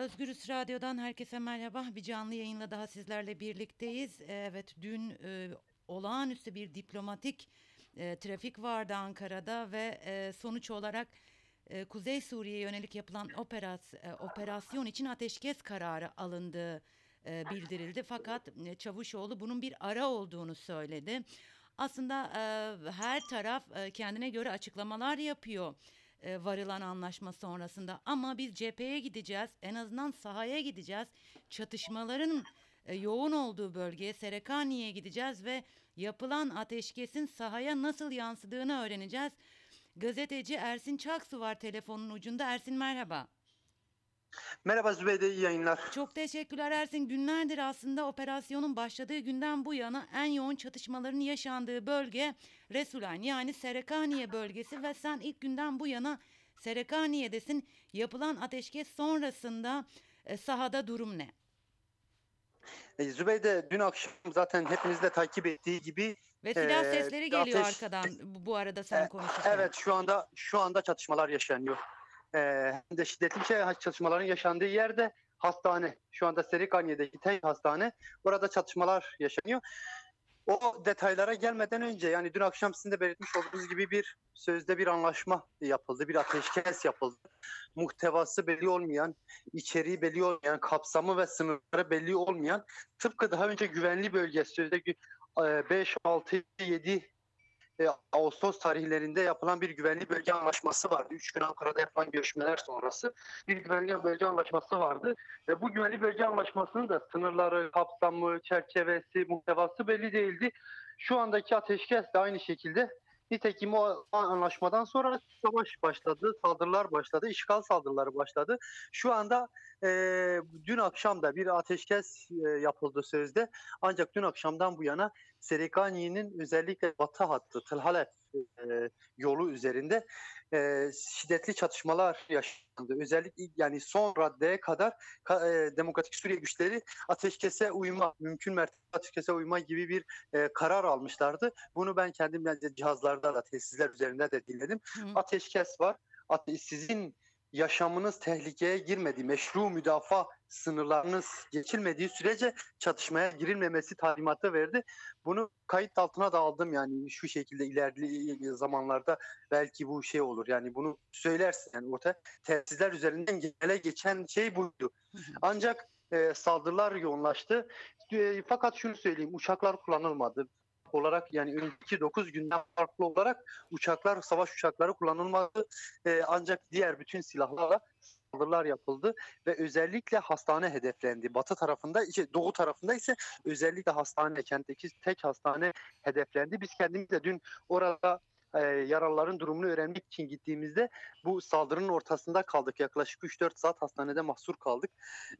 Özgürüz Radyo'dan herkese merhaba. Bir canlı yayınla daha sizlerle birlikteyiz. Evet dün e, olağanüstü bir diplomatik e, trafik vardı Ankara'da ve e, sonuç olarak e, Kuzey Suriye'ye yönelik yapılan operas, e, operasyon için ateşkes kararı alındığı e, bildirildi. Fakat e, Çavuşoğlu bunun bir ara olduğunu söyledi. Aslında e, her taraf e, kendine göre açıklamalar yapıyor e, varılan anlaşma sonrasında. Ama biz cepheye gideceğiz, en azından sahaya gideceğiz. Çatışmaların e, yoğun olduğu bölgeye Serekani'ye gideceğiz ve yapılan ateşkesin sahaya nasıl yansıdığını öğreneceğiz. Gazeteci Ersin Çaksu var telefonun ucunda. Ersin merhaba. Merhaba Zübeyde iyi yayınlar. Çok teşekkürler Ersin. Günlerdir aslında operasyonun başladığı günden bu yana en yoğun çatışmaların yaşandığı bölge Resulan yani Serekaniye bölgesi ve sen ilk günden bu yana Serekaniye'desin. Yapılan ateşkes sonrasında e, sahada durum ne? E, Zübeyde dün akşam zaten hepimiz de takip ettiği gibi Ve silah e, sesleri geliyor ateş- arkadan bu bu arada sen E, konuşurken. Evet şu anda şu anda çatışmalar yaşanıyor. E, hem de şiddetli şey çatışmaların yaşandığı yerde hastane. Şu anda Serikaniye'deki tek hastane. Burada çatışmalar yaşanıyor. O detaylara gelmeden önce yani dün akşam sizin de belirtmiş olduğunuz gibi bir sözde bir anlaşma yapıldı. Bir ateşkes yapıldı. Muhtevası belli olmayan, içeriği belli olmayan, kapsamı ve sınırları belli olmayan tıpkı daha önce güvenli bölge sözde gü- e, 5, 6, 7 e, Ağustos tarihlerinde yapılan bir güvenli bölge anlaşması vardı. Üç gün Ankara'da yapılan görüşmeler sonrası bir güvenli bölge anlaşması vardı. Ve bu güvenli bölge anlaşmasının da sınırları, kapsamı, çerçevesi, muhtevası belli değildi. Şu andaki ateşkes de aynı şekilde Nitekim o anlaşmadan sonra savaş başladı, saldırılar başladı, işgal saldırıları başladı. Şu anda e, dün akşam da bir ateşkes e, yapıldı sözde. Ancak dün akşamdan bu yana Serekaniye'nin özellikle batı hattı, Tılhalef e, yolu üzerinde e, şiddetli çatışmalar yaşandı. Özellikle yani son raddeye kadar ka- e, Demokratik Suriye güçleri ateşkese uyma, mümkün mertebe ateşkese uyma gibi bir e, karar almışlardı. Bunu ben kendim bence cihazlarda da tesisler üzerinde de dinledim. Hı. Ateşkes var. Sizin yaşamınız tehlikeye girmediği, meşru müdafaa sınırlarınız geçilmediği sürece çatışmaya girilmemesi talimatı verdi. Bunu kayıt altına da aldım yani şu şekilde ilerli zamanlarda belki bu şey olur. Yani bunu söylersin yani orta tesisler üzerinden gele geçen şey buydu. Ancak e, saldırılar yoğunlaştı. E, fakat şunu söyleyeyim uçaklar kullanılmadı olarak yani önceki 9 günden farklı olarak uçaklar, savaş uçakları kullanılmadı. E, ancak diğer bütün silahlarla saldırılar yapıldı ve özellikle hastane hedeflendi. Batı tarafında, şey, doğu tarafında ise özellikle hastane, kentteki tek hastane hedeflendi. Biz kendimiz de dün orada e, yaralıların durumunu öğrenmek için gittiğimizde bu saldırının ortasında kaldık. Yaklaşık 3-4 saat hastanede mahsur kaldık.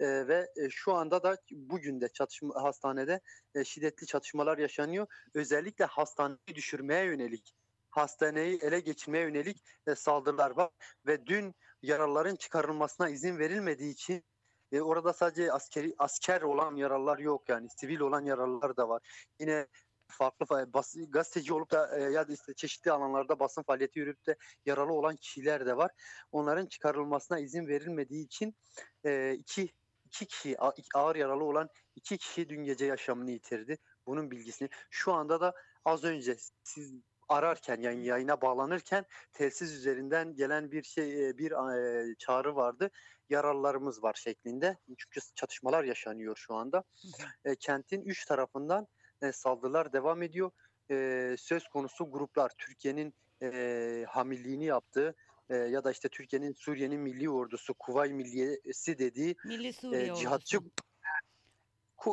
E, ve e, şu anda da bugün de çatışma hastanede e, şiddetli çatışmalar yaşanıyor. Özellikle hastaneyi düşürmeye yönelik, hastaneyi ele geçirmeye yönelik e, saldırılar var ve dün yaralıların çıkarılmasına izin verilmediği için e, orada sadece askeri asker olan yaralılar yok yani sivil olan yaralılar da var. Yine farklı fa- bas, gazeteci olup da e, ya da işte çeşitli alanlarda basın faaliyeti yürütüp de yaralı olan kişiler de var. Onların çıkarılmasına izin verilmediği için e, iki iki kişi ağır yaralı olan iki kişi dün gece yaşamını yitirdi. Bunun bilgisini şu anda da az önce siz ararken yani yayına bağlanırken telsiz üzerinden gelen bir şey e, bir e, çağrı vardı. Yaralılarımız var şeklinde. Çünkü çatışmalar yaşanıyor şu anda. E, kentin üç tarafından e, saldırılar devam ediyor. E, söz konusu gruplar Türkiye'nin e, hamilliğini yaptığı e, ya da işte Türkiye'nin Suriye'nin milli ordusu Kuvay Milliyesi dediği Milli Suriye e, cihatçı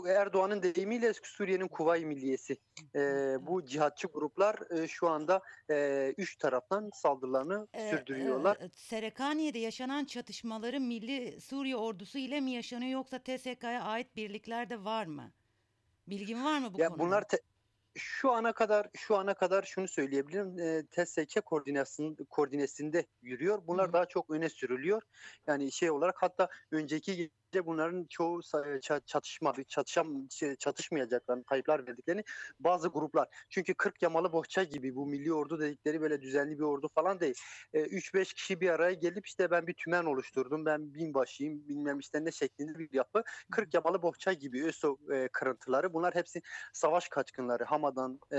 Erdoğan'ın deyimiyle Suriye'nin Kuvay Milliyesi. E, bu cihatçı gruplar e, şu anda e, üç taraftan saldırılarını sürdürüyorlar. e, Serekaniye'de yaşanan çatışmaları Milli Suriye ordusu ile mi yaşanıyor yoksa TSK'ya ait birlikler de var mı? Bilgin var mı bu Ya konuda? bunlar te- şu ana kadar şu ana kadar şunu söyleyebilirim. E, TSK koordinasyon koordinesinde yürüyor. Bunlar hı. daha çok öne sürülüyor. Yani şey olarak hatta önceki bunların çoğu sa- ça- çatışmadı, çatışam, şey, çatışmayacaklarını, kayıplar verdiklerini bazı gruplar. Çünkü 40 yamalı bohça gibi bu milli ordu dedikleri böyle düzenli bir ordu falan değil. 3-5 kişi bir araya gelip işte ben bir tümen oluşturdum, ben binbaşıyım bilmem işte ne şeklinde bir yapı. 40 yamalı bohça gibi ÖSO e, kırıntıları bunlar hepsi savaş kaçkınları. Hama'dan, e,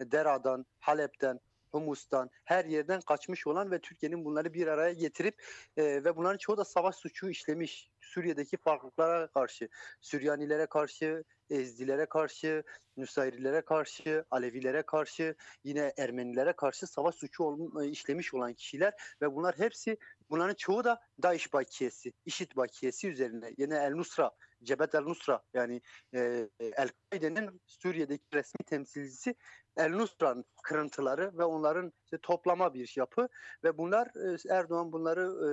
Dera'dan, Halep'ten, Humus'tan her yerden kaçmış olan ve Türkiye'nin bunları bir araya getirip e, ve bunların çoğu da savaş suçu işlemiş. Suriye'deki farklılıklara karşı, Süryanilere karşı, Ezdilere karşı, Nusayrilere karşı, Alevilere karşı, yine Ermenilere karşı savaş suçu ol- işlemiş olan kişiler ve bunlar hepsi bunların çoğu da DAEŞ bakiyesi, IŞİD bakiyesi üzerine. Yine El Nusra, Cebet El Nusra yani e, El-Kaide'nin Suriye'deki resmi temsilcisi El Nusra'nın kırıntıları ve onların işte toplama bir yapı ve bunlar e, Erdoğan bunları e,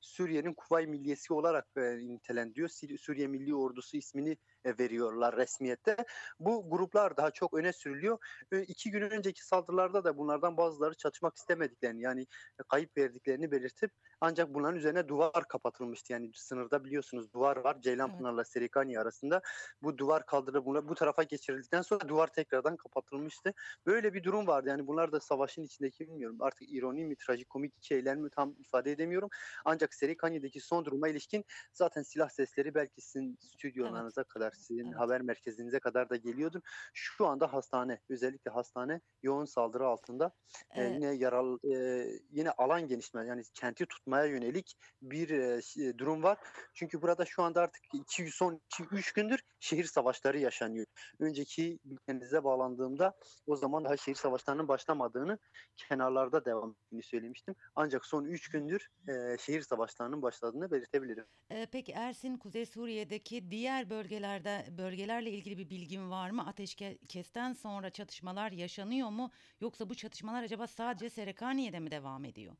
Suriye'nin Kuvay Milliyesi olarak e, nitelendiriyor. Suriye Milli Ordusu ismini e, veriyorlar resmiyette. Bu gruplar daha çok öne sürülüyor. E, iki gün önceki saldırılarda da bunlardan bazıları çatışmak istemediklerini yani kayıp verdiklerini belirtip ancak bunların üzerine duvar kapatılmıştı. Yani sınırda biliyorsunuz duvar var Ceylanpınar'la Serikani arasında. Bu duvar kaldırılıp bu tarafa geçirildikten sonra duvar tekrardan kapatılmıştı. Böyle bir durum vardı. Yani bunlar da savaşın içindeki bilmiyorum artık ironi mi trajikomik şeyler mi tam ifade edemiyorum. Ancak Serikani'deki son duruma ilişkin zaten silah sesleri belki sizin stüdyolarınıza kadar, sizin Evet. haber merkezinize kadar da geliyordur. Şu anda hastane, özellikle hastane yoğun saldırı altında. Ee, Ee, yine yaralı, e, yine alan genişme yani kenti tutmaya yönelik bir e, ş- durum var. Çünkü burada şu anda artık iki, son 2-3 gündür şehir savaşları yaşanıyor. Önceki bülteninize bağlandığımda o zaman daha şehir savaşlarının başlamadığını kenarlarda devam ettiğini söylemiştim. Ancak son 3 gündür e, şehir savaşlarının başladığını belirtebilirim. e, peki Ersin, Kuzey Suriye'deki diğer bölgelerde bölgelerle ilgili bir bilgin var mı? Ateşkesten sonra çatışmalar yaşanıyor mu? Yoksa bu çatışmalar acaba sadece Serekaniye'de mi devam ediyor?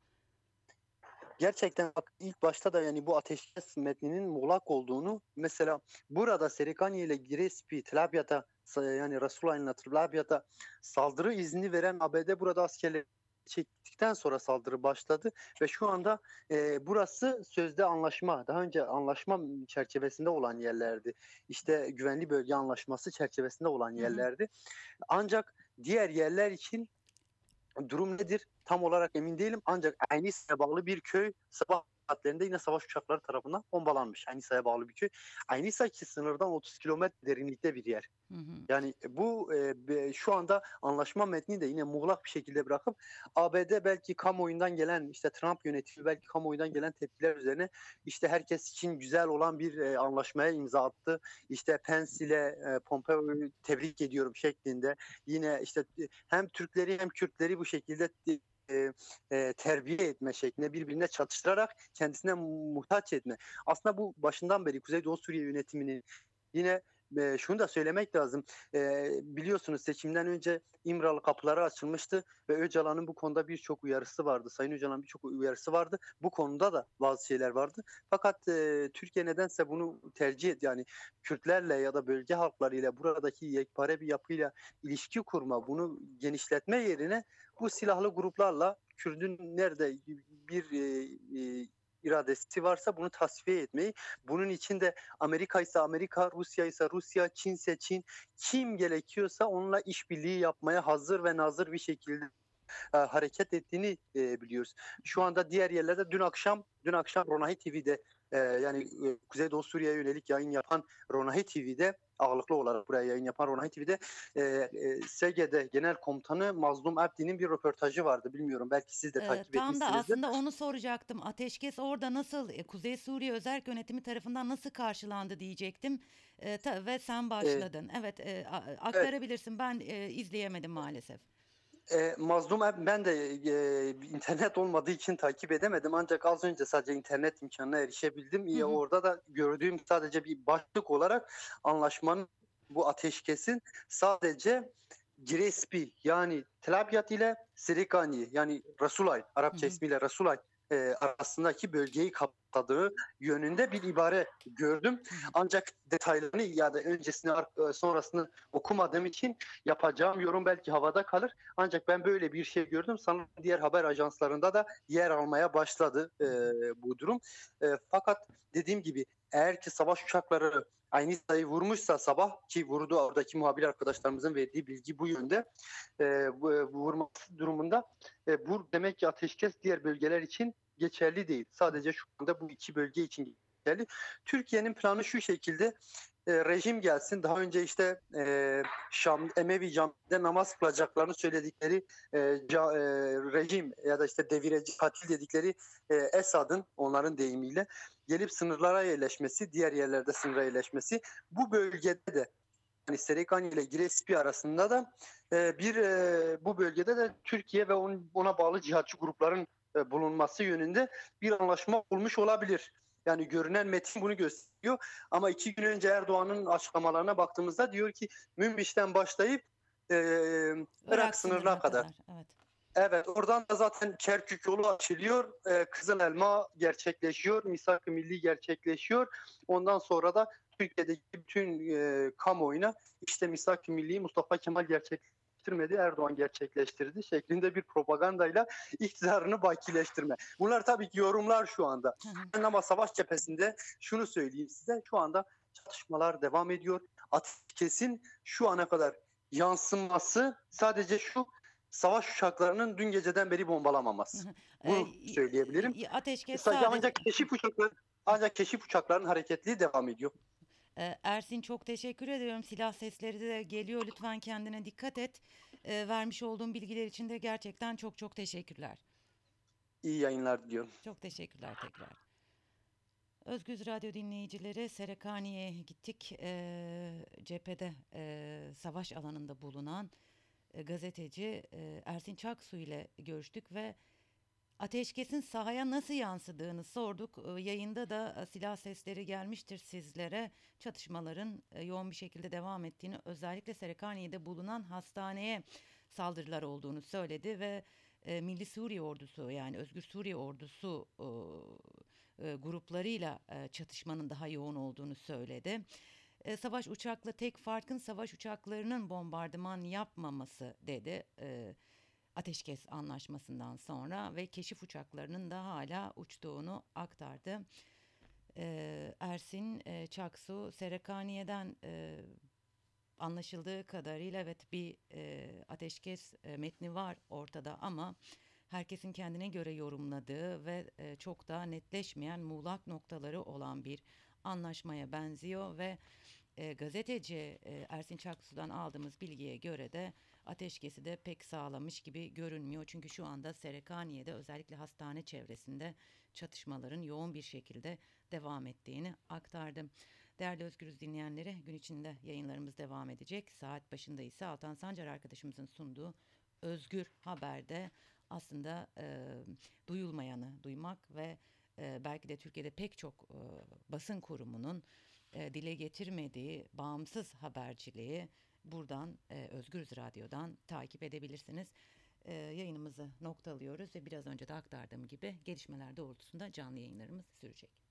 Gerçekten bak ilk başta da yani bu ateşkes metninin muğlak olduğunu mesela burada Serikani ile Girespi, Tlabya'da yani Resulayn'la Tlabya'da saldırı izni veren ABD burada askerleri çektikten sonra saldırı başladı ve şu anda e, burası sözde anlaşma daha önce anlaşma çerçevesinde olan yerlerdi. İşte güvenli bölge anlaşması çerçevesinde olan yerlerdi. Ancak diğer yerler için durum nedir? Tam olarak emin değilim. Ancak Aynisa'ya bağlı bir köy sabah saatlerinde yine savaş uçakları tarafından bombalanmış. Aynisa'ya bağlı bir köy. Aynisa ki sınırdan 30 kilometre derinlikte bir yer. Hı hı. Yani bu e, şu anda anlaşma metni de yine muğlak bir şekilde bırakıp ABD belki kamuoyundan gelen işte Trump yönetimi belki kamuoyundan gelen tepkiler üzerine işte herkes için güzel olan bir e, anlaşmaya imza attı. İşte Pence ile e, Pompeo'yu tebrik ediyorum şeklinde. Yine işte e, hem Türkleri hem Kürtleri bu şekilde e, e, terbiye etme şeklinde birbirine çatıştırarak kendisine muhtaç etme. Aslında bu başından beri Kuzeydoğu Suriye yönetiminin yine e, şunu da söylemek lazım. E, biliyorsunuz seçimden önce İmralı kapıları açılmıştı ve Öcalan'ın bu konuda birçok uyarısı vardı. Sayın Öcalan'ın birçok uyarısı vardı. Bu konuda da bazı şeyler vardı. Fakat e, Türkiye nedense bunu tercih et yani Kürtlerle ya da bölge halklarıyla buradaki yekpare bir yapıyla ilişki kurma, bunu genişletme yerine bu silahlı gruplarla Kürdün nerede bir e, e, iradesi varsa bunu tasfiye etmeyi, bunun için de Amerika ise Amerika, Rusya ise Rusya, Çin ise Çin, kim gerekiyorsa onunla işbirliği yapmaya hazır ve nazır bir şekilde e, hareket ettiğini e, biliyoruz. Şu anda diğer yerlerde dün akşam dün akşam Ronahi TV'de e, yani e, Kuzeydoğu Suriye'ye yönelik yayın yapan Ronahi TV'de ağırlıklı olarak buraya yayın yapan Ronahi TV'de e, e, SGD Genel Komutanı Mazlum Abdi'nin bir röportajı vardı. Bilmiyorum belki siz de Ee, takip tam da etmişsinizdir. aslında onu soracaktım. Ateşkes orada nasıl, e, Kuzey Suriye Özerk Yönetimi tarafından nasıl karşılandı diyecektim. Ee, ta- ve sen başladın. Evet, e, aktarabilirsin. Ben e, izleyemedim maalesef. E, Mazlum ben de e, internet olmadığı için takip edemedim ancak az önce sadece internet imkanına erişebildim. Hı hı. orada da gördüğüm sadece bir başlık olarak anlaşmanın bu ateşkesin sadece Girespi yani Tel Abyad ile Serikani yani Rasulay Arapça Hı hı. ismiyle Rasulay e, arasındaki bölgeyi kapsadığı yönünde bir ibare gördüm. Ancak detaylarını ya da öncesini e, sonrasını okumadığım için yapacağım yorum belki havada kalır. Ancak ben böyle bir şey gördüm. Sanırım diğer haber ajanslarında da yer almaya başladı e, bu durum. E, fakat dediğim gibi eğer ki savaş uçakları aynı sayı vurmuşsa sabah ki vurdu oradaki muhabir arkadaşlarımızın verdiği bilgi bu yönde e, bu, bu vurması durumunda e, bu demek ki ateşkes diğer bölgeler için geçerli değil. Sadece şu anda bu iki bölge için geçerli. Türkiye'nin planı şu şekilde e, rejim gelsin. Daha önce işte e, Şam Emevi Camii'de namaz kılacaklarını söyledikleri e, ca- e, rejim ya da işte devireci katil dedikleri e, Esad'ın onların deyimiyle gelip sınırlara yerleşmesi, diğer yerlerde sınıra yerleşmesi bu bölgede de yani Serekani ile Giresun arasında da e, bir e, bu bölgede de Türkiye ve onun, ona bağlı cihatçı grupların e, bulunması yönünde bir anlaşma olmuş olabilir. Yani görünen metin bunu gösteriyor. Ama iki gün önce Erdoğan'ın açıklamalarına baktığımızda diyor ki Münbiş'ten başlayıp e, Irak, sınırına kadar. Evet. Evet oradan da zaten Kerkük yolu açılıyor. Ee, Kızıl Elma gerçekleşiyor. Misak-ı Milli gerçekleşiyor. Ondan sonra da Türkiye'deki bütün e, kamuoyuna işte Misak-ı Milli'yi Mustafa Kemal gerçekleştirmedi, Erdoğan gerçekleştirdi şeklinde bir propagandayla iktidarını bakileştirme. Bunlar tabii ki yorumlar şu anda. Ama savaş cephesinde şunu söyleyeyim size şu anda çatışmalar devam ediyor. Ateşkesin şu ana kadar yansıması sadece şu savaş uçaklarının dün geceden beri bombalamaması. Bunu söyleyebilirim. Ateşkes Sadece sadece... ancak keşif uçakları ancak keşif uçaklarının hareketliliği devam ediyor. Ee, Ersin çok teşekkür ediyorum. Silah sesleri de geliyor. Lütfen kendine dikkat et. Ee, vermiş olduğum bilgiler için de gerçekten çok çok teşekkürler. İyi yayınlar diliyorum. Çok teşekkürler tekrar. Özgüz Radyo dinleyicileri Serekani'ye gittik. Ee, cephede e, savaş alanında bulunan e, gazeteci e, Ersin Çaksu ile görüştük ve ateşkesin sahaya nasıl yansıdığını sorduk. E, yayında da e, silah sesleri gelmiştir sizlere. Çatışmaların e, yoğun bir şekilde devam ettiğini özellikle Serekaniye'de bulunan hastaneye saldırılar olduğunu söyledi ve e, Milli Suriye Ordusu yani Özgür Suriye Ordusu gruplarıyla çatışmanın daha yoğun olduğunu söyledi. Savaş uçakla tek farkın savaş uçaklarının bombardıman yapmaması dedi. E, ateşkes anlaşmasından sonra ve keşif uçaklarının da hala uçtuğunu aktardı. E, Ersin e, Çaksu Serekaniye'den e, anlaşıldığı kadarıyla evet bir e, ateşkes e, metni var ortada ama herkesin kendine göre yorumladığı ve e, çok da netleşmeyen muğlak noktaları olan bir anlaşmaya benziyor ve e, gazeteci e, Ersin Çaksu'dan aldığımız bilgiye göre de ateşkesi de pek sağlamış gibi görünmüyor. Çünkü şu anda Serekaniye'de özellikle hastane çevresinde çatışmaların yoğun bir şekilde devam ettiğini aktardım. Değerli Özgürüz dinleyenleri gün içinde yayınlarımız devam edecek. Saat başında ise Altan Sancar arkadaşımızın sunduğu Özgür Haber'de aslında e, duyulmayanı duymak ve e, belki de Türkiye'de pek çok e, basın kurumunun e, dile getirmediği bağımsız haberciliği buradan e, Özgürüz Radyo'dan takip edebilirsiniz. E, yayınımızı noktalıyoruz ve biraz önce de aktardığım gibi gelişmeler doğrultusunda canlı yayınlarımız sürecek.